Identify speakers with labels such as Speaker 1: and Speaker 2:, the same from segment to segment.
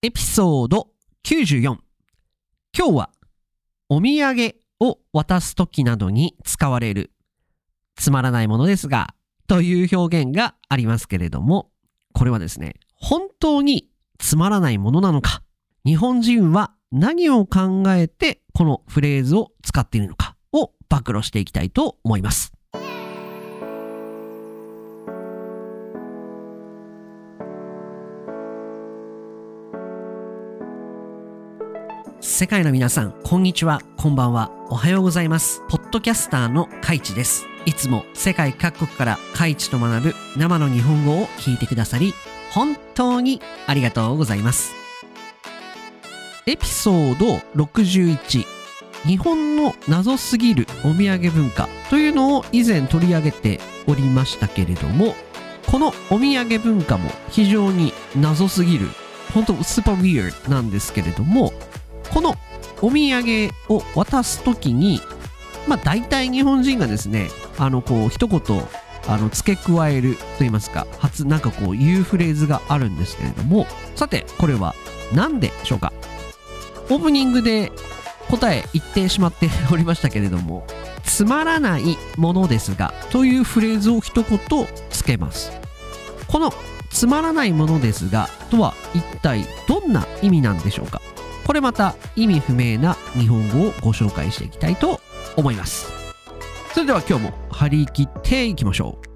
Speaker 1: エピソード94今日はお土産を渡す時などに使われるつまらないものですがという表現がありますけれどもこれはですね本当につまらないものなのか日本人は何を考えてこのフレーズを使っているのかを暴露していきたいと思います。世界の皆さん、こんにちは、こんばんは、おはようございます。ポッドキャスターのカイチです。いつも世界各国からカイチと学ぶ生の日本語を聞いてくださり、本当にありがとうございます。エピソード61日本の謎すぎるお土産文化というのを以前取り上げておりましたけれどもこのお土産文化も非常に謎すぎる本当スーパーウィードなんですけれどもこのお土産を渡すときにまあ大体日本人がですねあのこう一言あの付け加えると言いますか初なんかこう言うフレーズがあるんですけれどもさてこれは何でしょうか？オープニングで答え言ってしまっておりましたけれどもつまらないものですがというフレーズを一言つけます。このつまらないものですがとは一体どんな意味なんでしょうか？これまた意味不明な日本語をご紹介していきたいと思いますそれでは今日も張り切っていきましょう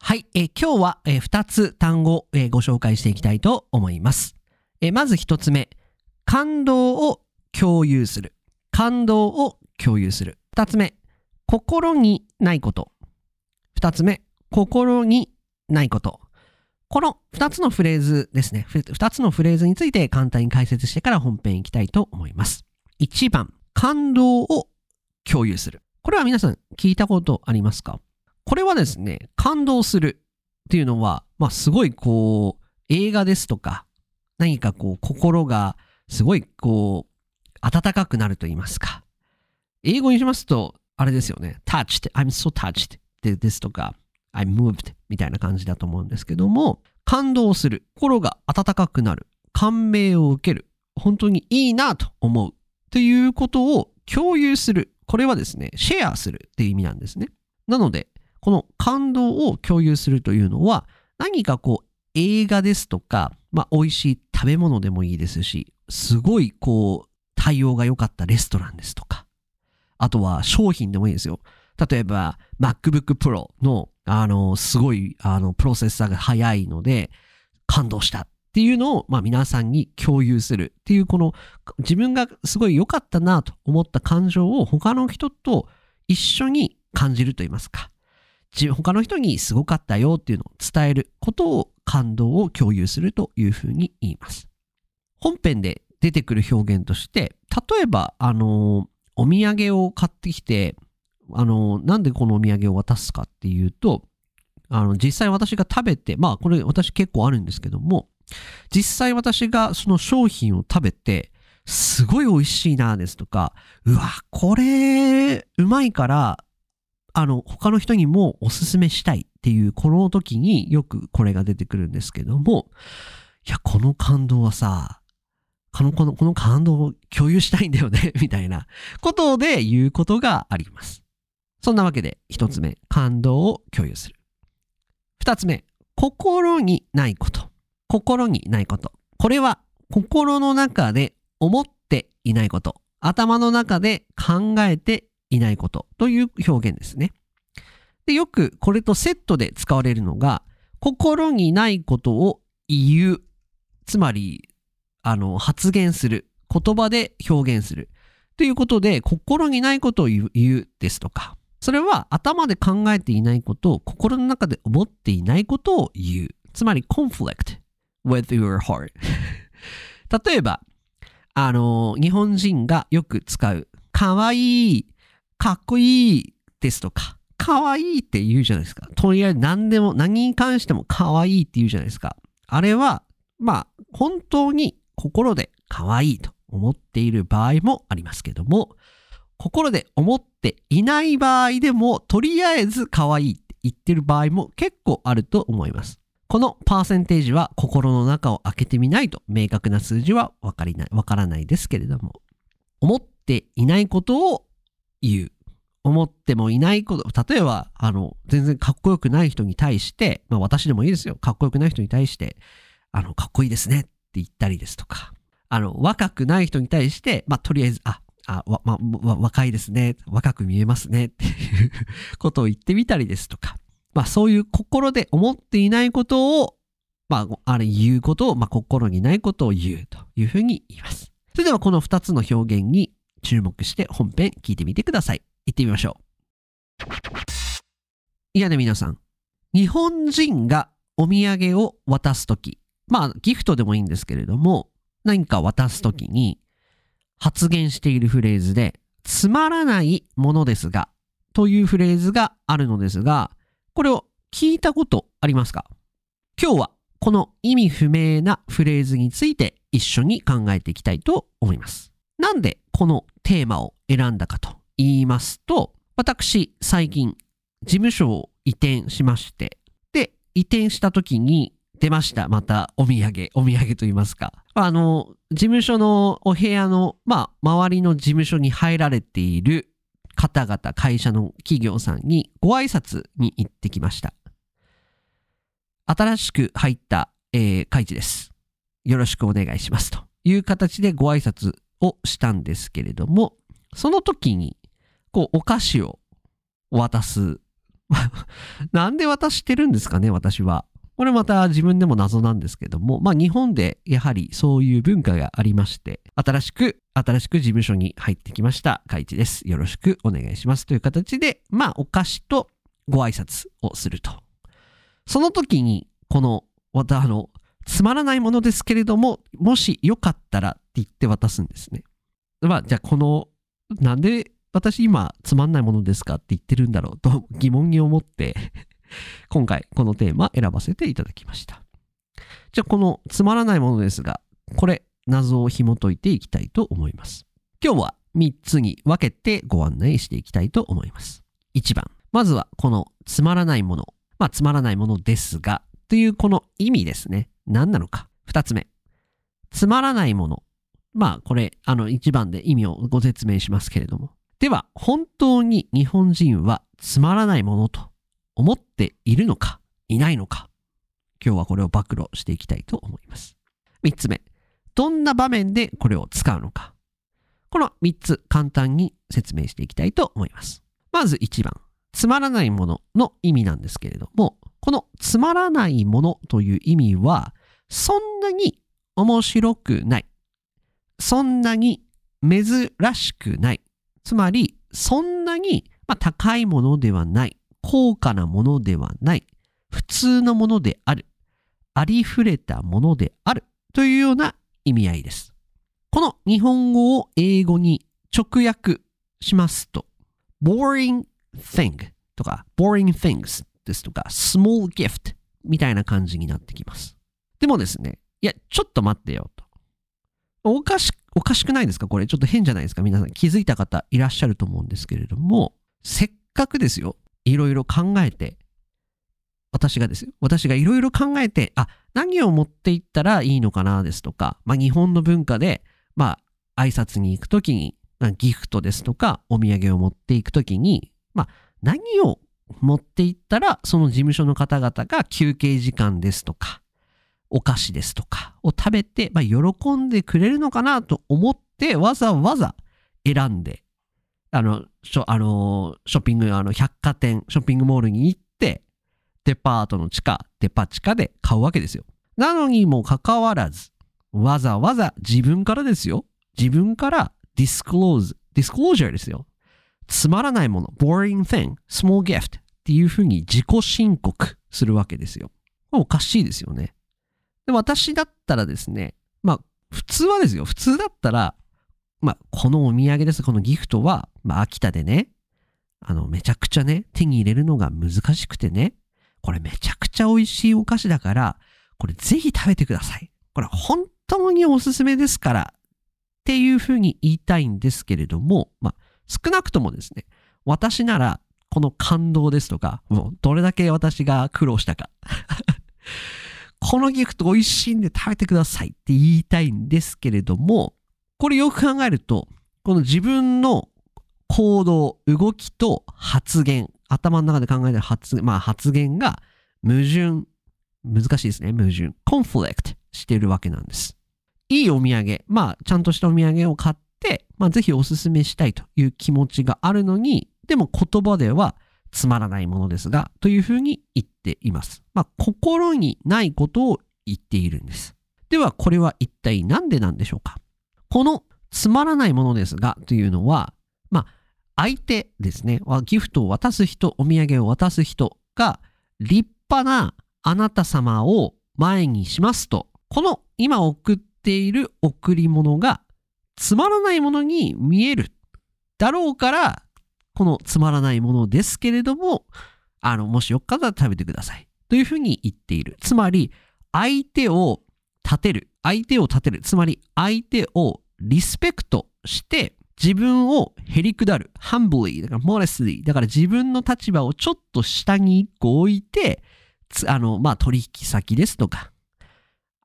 Speaker 1: はい、えー今日は、え2つ単語、えーご紹介していきたいと思います。えーまず1つ目、感動を共有する。感動を共有する。2つ目、心にないこと。2つ目、心にないこと。この2つのフレーズですね。2つのフレーズについて簡単に解説してから本編いきたいと思います。1番、感動を共有する。これは皆さん聞いたことありますか？これはですね、感動するっていうのは、まあすごいこう、映画ですとか、何かこう、心がすごいこう、温かくなると言いますか。英語にしますと、あれですよね、touched, I'm so touched ですとか、I'm moved みたいな感じだと思うんですけども、感動する、心が温かくなる、感銘を受ける、本当にいいなと思う。ということを共有する。これはですね、シェアするっていう意味なんですね。なので、この感動を共有するというのは、何かこう映画ですとか、まあ美味しい食べ物でもいいですし、すごいこう対応が良かったレストランですとか、あとは商品でもいいですよ。例えば MacBook Pro のあのすごいあのプロセッサーが速いので感動したっていうのを、まあ、皆さんに共有するっていうこの自分がすごい良かったなと思った感情を他の人と一緒に感じると言いますか。他の人にすごかったよっていうのを伝えることを感動を共有するというふうに言います。本編で出てくる表現として、例えば、あの、お土産を買ってきて、あの、なんでこのお土産を渡すかっていうと、あの、実際私が食べて、まあ、これ私結構あるんですけども、実際私がその商品を食べて、すごい美味しいなですとか、うわ、これ、うまいから、あの、他の人にもおすすめしたいっていう、この時によくこれが出てくるんですけども、いや、この感動はさ、この、この、この感動を共有したいんだよね、みたいなことで言うことがあります。そんなわけで、一つ目、感動を共有する。二つ目、心にないこと。心にないこと。これは、心の中で思っていないこと。頭の中で考えていないことという表現ですね。でよくこれとセットで使われるのが、心にないことを言う。つまり、あの、発言する。言葉で表現する。ということで、心にないことを言う言うですとか、それは頭で考えていないことを心の中で思っていないことを言う。つまり、conflict with your heart 例えば、あの、日本人がよく使う、かわいい、かっこいいですとか、かわいいって言うじゃないですか。とりあえず何でも、何に関してもかわいいって言うじゃないですか。あれは、まあ、本当に心でかわいと思っている場合もありますけども、心で思っていない場合でも、とりあえず可愛いって言ってる場合も結構あると思います。このパーセンテージは心の中を開けてみないと明確な数字はわかりない、わからないですけれども、思っていないことを言う。思ってもいないこと、例えば、あの、全然かっこよくない人に対して、まあ私でもいいですよ。かっこよくない人に対して、あの、かっこいいですねっ言ったりですとか、あの、若くない人に対して、まあとりあえず、あ、あ、わ、ま、若いですね。若く見えますね。っていう ことを言ってみたりですとか、まあそういう心で思っていないことを、まあ、あれ言うことを、まあ心にないことを言うというふうに言います。それではこの2つの表現に注目して本編聞いてみてください。行ってみましょう。いやね、皆さん。日本人がお土産を渡すとき、まあギフトでもいいんですけれども、何か渡すときに発言しているフレーズで、つまらないものですが、というフレーズがあるのですが、これを聞いたことありますか？今日はこの意味不明なフレーズについて一緒に考えていきたいと思います。なんでこのテーマを選んだかと言いますと、私最近事務所を移転しまして、で、移転した時に出ました。またお土産、お土産と言いますか。あの、事務所のお部屋の、まあ、周りの事務所に入られている方々、会社の企業さんにご挨拶に行ってきました。新しく入った、えー、会地です。よろしくお願いします。という形でご挨拶をしたんですけれども、その時に、こう、お菓子を渡す。なんで渡してるんですかね、私は。これまた自分でも謎なんですけども、まあ日本でやはりそういう文化がありまして、新しく、新しく事務所に入ってきました、海一です。よろしくお願いしますという形で、まあお菓子とご挨拶をすると。その時に、この、またあの、つまらないものですけれども、もしよかったらって言って渡すんですね。まあ、じゃあこの、なんで私今つまんないものですかって言ってるんだろうと疑問に思って今回このテーマ選ばせていただきました。じゃあこのつまらないものですが、これ謎を紐解いていきたいと思います。今日は3つに分けてご案内していきたいと思います。1番。まずはこのつまらないもの。まあつまらないものですがというこの意味ですね。何なのか。2つ目。つまらないもの。まあこれあの1番で意味をご説明しますけれども。では本当に日本人はつまらないものと思っているのか、いないのか。今日はこれを暴露していきたいと思います。3つ目。どんな場面でこれを使うのか。この3つ簡単に説明していきたいと思います。まず1番。つまらないものの意味なんですけれども、このつまらないものという意味は、そんなに面白くない。そんなに珍しくない。つまり、そんなに、高いものではない。高価なものではない、普通のものである、ありふれたものであるというような意味合いです。この日本語を英語に直訳しますと、boring thing とか boring things ですとか small gift みたいな感じになってきます。でもですね、いや、ちょっと待ってよと。おかし、おかしくないですか？これちょっと変じゃないですか？皆さん気づいた方いらっしゃると思うんですけれども、せっかくですよ。いろいろ考えて、私がですよ。私がいろいろ考えて、あ、何を持っていったらいいのかなですとか、まあ日本の文化で、まあ挨拶に行くときに、ギフトですとか、お土産を持っていくときに、まあ何を持っていったら、その事務所の方々が休憩時間ですとか、お菓子ですとかを食べて、まあ、喜んでくれるのかなと思って、わざわざ選んであの、ショあのショッピング、あの、百貨店、ショッピングモールに行って、デパートの地下、デパ地下で買うわけですよ。なのにもかかわらず、わざわざ自分からですよ。自分からディスクローズ、ディスクロージャーですよ。つまらないもの、boring thing, small gift っていうふうに自己申告するわけですよ。おかしいですよね。で、私だったらですね、まあ、普通はですよ。普通だったら、まあ、このお土産です。このギフトは、まあ、秋田でね、あの、めちゃくちゃね、手に入れるのが難しくてね、これめちゃくちゃ美味しいお菓子だから、これぜひ食べてください。これ本当におすすめですから、っていうふうに言いたいんですけれども、まあ、少なくともですね、私なら、この感動ですとか、もうどれだけ私が苦労したか。このギフト美味しいんで食べてくださいって言いたいんですけれども、これよく考えると、この自分の行動、動きと発言、頭の中で考えてる発,、まあ、発言が矛盾、難しいですね、矛盾、コンフレクトしているわけなんです。いいお土産、まあ、ちゃんとしたお土産を買って、まあ、ぜひおすすめしたいという気持ちがあるのに、でも言葉ではつまらないものですが、というふうに言っています。まあ、心にないことを言っているんです。では、これは一体何でなんでしょうか？このつまらないものですがというのは、まあ、相手ですね、ギフトを渡す人、お土産を渡す人が立派なあなた様を前にしますと、この今送っている贈り物がつまらないものに見えるだろうから、このつまらないものですけれども、あの、もしよっかったら食べてください。というふうに言っている。つまり、相手を立てる。相手を立てる。つまり、相手をリスペクトして、自分をへりくだる。humbly、だから modestly。だから自分の立場をちょっと下に一個置いて、あの、まあ、取引先ですとか、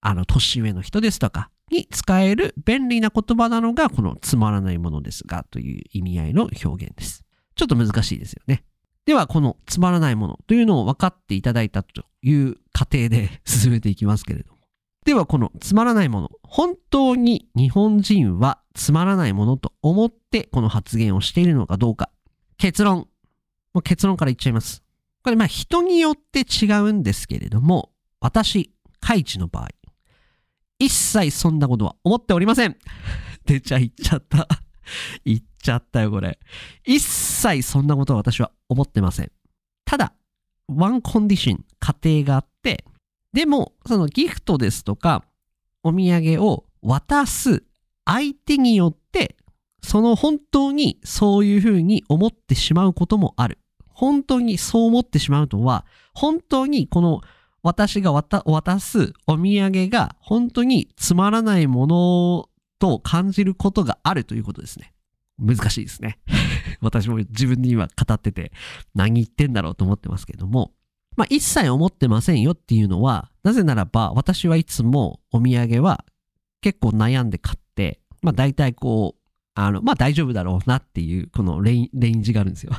Speaker 1: あの、年上の人ですとかに使える便利な言葉なのが、このつまらないものですがという意味合いの表現です。ちょっと難しいですよね。では、このつまらないものというのを分かっていただいたという過程で 進めていきますけれども。では、このつまらないもの、本当に日本人はつまらないものと思ってこの発言をしているのかどうか。結論。もう結論から言っちゃいます。これ、まあ人によって違うんですけれども、私、カイチの場合、一切そんなことは思っておりません。出ちゃいっちゃった。言っちゃったよ、これ。一切そんなことは私は思ってません。ただ、ワンコンディション、過程があって、でも、そのギフトですとか、お土産を渡す相手によって、その本当にそういうふうに思ってしまうこともある。本当にそう思ってしまうとは、本当にこの私が渡すお土産が本当につまらないものと感じることがあるということですね。難しいですね。私も自分に今語ってて何言ってんだろうと思ってますけども、まあ一切思ってませんよっていうのは、なぜならば私はいつもお土産は結構悩んで買って、まあ大体こう、あの、まあ大丈夫だろうなっていうこのレインジがあるんですよ。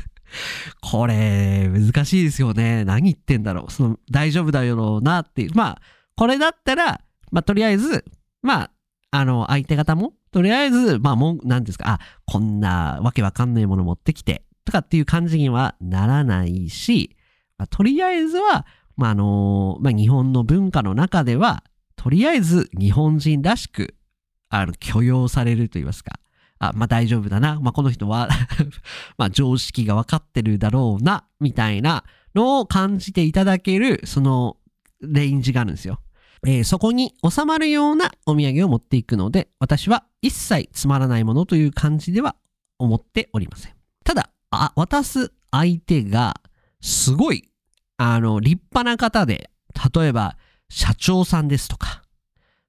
Speaker 1: これ、難しいですよね。何言ってんだろう。その、大丈夫だよなっていう。まあ、これだったら、まあ、とりあえず、まあ、あの、相手方も、とりあえず、まあ、もん、なんですか、あ、こんなわけわかんないもの持ってきて、とかっていう感じにはならないし、まあ、とりあえずは、まあ、あのまあ、日本の文化の中では、とりあえず日本人らしく、あの、許容されると言いますか、あ、まあ大丈夫だな。まあこの人は ま常識が分かってるだろうな、みたいなのを感じていただける、そのレンジがあるんですよ。えー、そこに収まるようなお土産を持っていくので、私は一切つまらないものという感じでは思っておりません。ただ、あ渡す相手がすごい、あの、立派な方で、例えば社長さんですとか、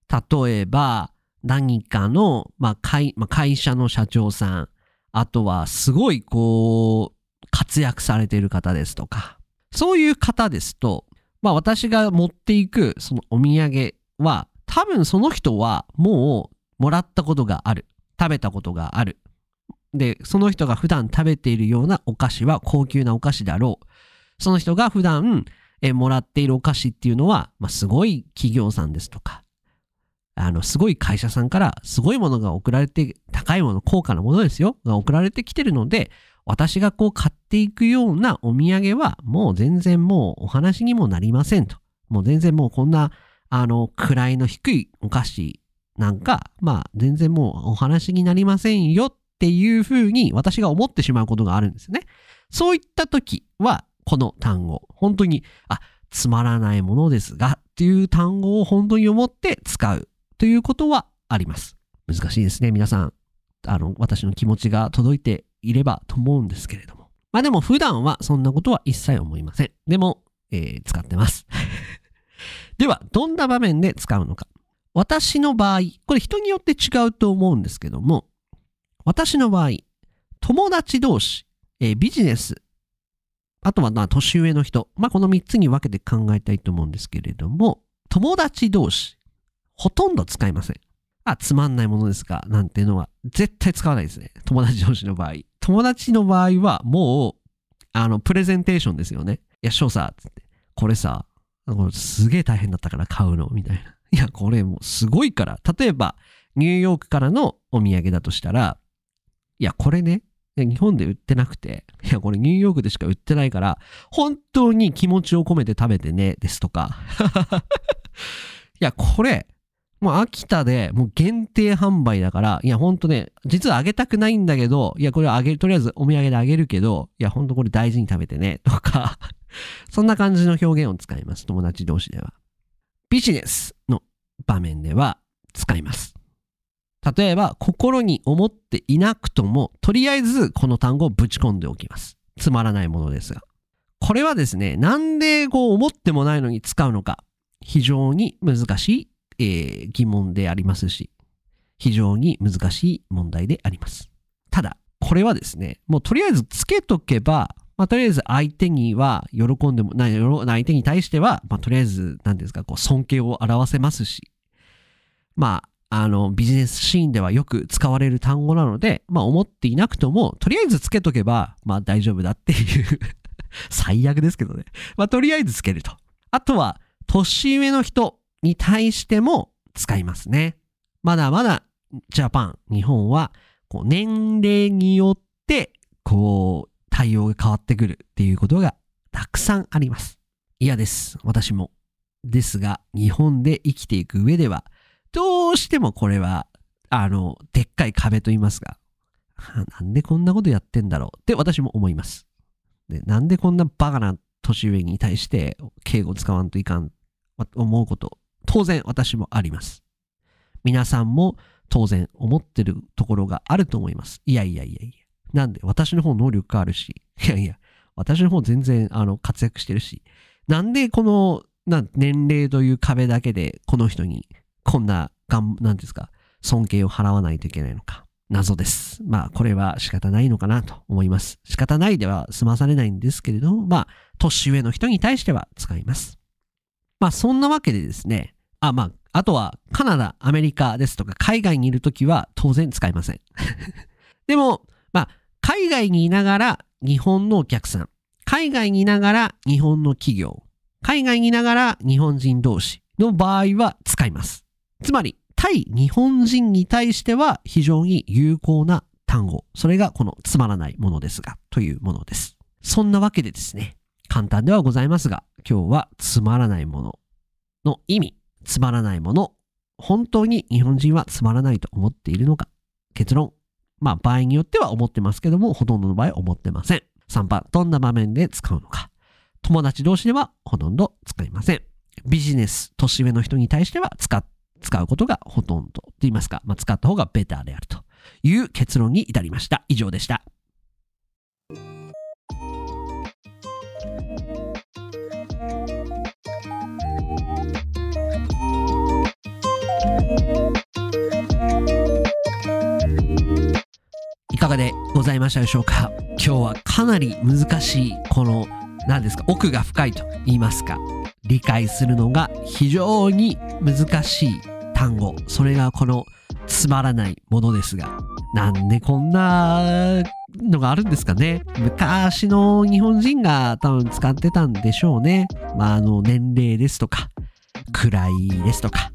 Speaker 1: 例えば、何かの、まあ会まあ、会社の社長さん、あとはすごいこう、活躍されている方ですとか、そういう方ですと、まあ私が持っていくそのお土産は、多分その人はもうもらったことがある。食べたことがある。で、その人が普段食べているようなお菓子は高級なお菓子だろう。その人が普段えもらっているお菓子っていうのは、まあ、すごい企業さんですとか、あの、すごい会社さんからすごいものが送られて、高いもの、高価なものですよ、が送られてきてるので、私がこう買っていくようなお土産は、もう全然もうお話にもなりませんと。もう全然もうこんな、あの、位の低いお菓子なんか、まあ全然もうお話になりませんよっていうふうに私が思ってしまうことがあるんですね。そういった時は、この単語、本当に、あ、つまらないものですがっていう単語を本当に思って使うということはあります。難しいですね。皆さん、あの、私の気持ちが届いていればと思うんですけれども。まあでも普段はそんなことは一切思いません。でも、えー、使ってます。では、どんな場面で使うのか。私の場合、これ人によって違うと思うんですけども、私の場合、友達同士、えービジネス、あとはまあ年上の人、まあこの3つに分けて考えたいと思うんですけれども、友達同士、ほとんど使いません。あ、つまんないものですかなんていうのは絶対使わないですね。友達同士の場合。友達の場合はもう、あの、プレゼンテーションですよね。いや、翔さ、つって、これさ、これすげえ大変だったから買うの、みたいな。いや、これもうすごいから。例えば、ニューヨークからのお土産だとしたら、いや、これね、日本で売ってなくて、いや、これニューヨークでしか売ってないから、本当に気持ちを込めて食べてね、ですとか。いや、これ、もう秋田でもう限定販売だから、いや、ほんとね、実はあげたくないんだけど、いや、これあげる、とりあえずお土産であげるけど、いや、ほんとこれ大事に食べてね、とか、そんな感じの表現を使います、友達同士では。ビジネスの場面では使います。例えば、心に思っていなくとも、とりあえずこの単語をぶち込んでおきます。つまらないものですが。これはですね、なんでこう思ってもないのに使うのか、非常に難しい、えー疑問でありますし、非常に難しい問題であります。ただ、これはですね、もうとりあえずつけとけば、まあ、とりあえず相手には喜んでも、なよろ相手に対しては、まあ、とりあえず、なんですか、こう尊敬を表せますし、まあ、の、ビジネスシーンではよく使われる単語なので、まあ、思っていなくとも、とりあえずつけとけば、まあ、大丈夫だっていう 最悪ですけどね。まあ、とりあえずつけると。あとは、年上の人に対しても使いますね。まだまだ、ジャパン、日本は、こう、年齢によって、こう、対応が変わってくるっていうことがたくさんあります。嫌です。私も。ですが、日本で生きていく上では、どうしてもこれは、あの、でっかい壁と言いますが、なんでこんなことやってんだろうって私も思います。で、なんでこんなバカな年上に対して敬語使わんといかん、思うこと、当然私もあります。皆さんも当然思ってるところがあると思います。いやいやいやいや。なんで私の方能力があるし、いやいや、私の方全然あの活躍してるし、なんでこのな年齢という壁だけでこの人にこんながん、なんですか、尊敬を払わないといけないのか。謎です。まあ、これは仕方ないのかなと思います。仕方ないでは済まされないんですけれども、まあ、年上の人に対しては使います。まあ、そんなわけでですね、あ、まあ、あとはカナダ、アメリカですとか海外にいるときは当然使いません。でも、まあ、海外にいながら日本のお客さん、海外にいながら日本の企業、海外にいながら日本人同士の場合は使います。つまり、対日本人に対しては非常に有効な単語。それがこのつまらないものですが、というものです。そんなわけでですね、簡単ではございますが、今日はつまらないものの意味、つまらないもの、本当に日本人はつまらないと思っているのか、結論。まあ場合によっては思ってますけども、ほとんどの場合思ってません。3番、どんな場面で使うのか。友達同士ではほとんど使いません。ビジネス、年上の人に対しては使って使うことがほとんどと言いますか、まあ、使った方がベターであるという結論に至りました。以上でした。いかがでございましたでしょうか？今日はかなり難しいこの何ですか奥が深いと言いますか理解するのが非常に難しい単語。それがこのつまらないものですが。なんでこんなのがあるんですかね。昔の日本人が多分使ってたんでしょうね。まああの年齢ですとか位ですとか。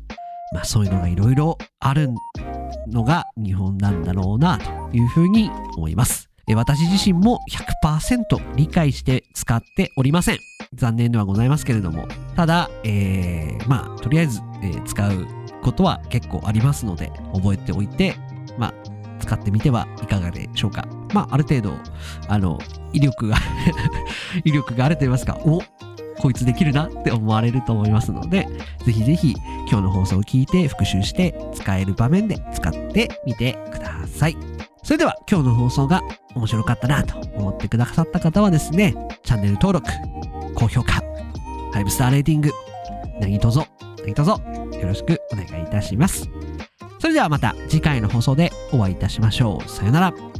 Speaker 1: まあそういうのがいろいろあるのが日本なんだろうなというふうに思います。私自身も100%理解して使っておりません。残念ではございますけれども。ただ、えー、まあ、とりあえず、えー使うことは結構ありますので、覚えておいて、まあ、使ってみてはいかがでしょうか。まあ、ある程度、あの、威力が、威力があると言いますか、おこいつできるなって思われると思いますので、ぜひぜひ今日の放送を聞いて復習して使える場面で使ってみてください。それでは今日の放送が面白かったなと思ってくださった方はですね、チャンネル登録、高評価、5スターレーティング、何卒、何卒よろしくお願いいたします。それではまた次回の放送でお会いいたしましょう。さよなら。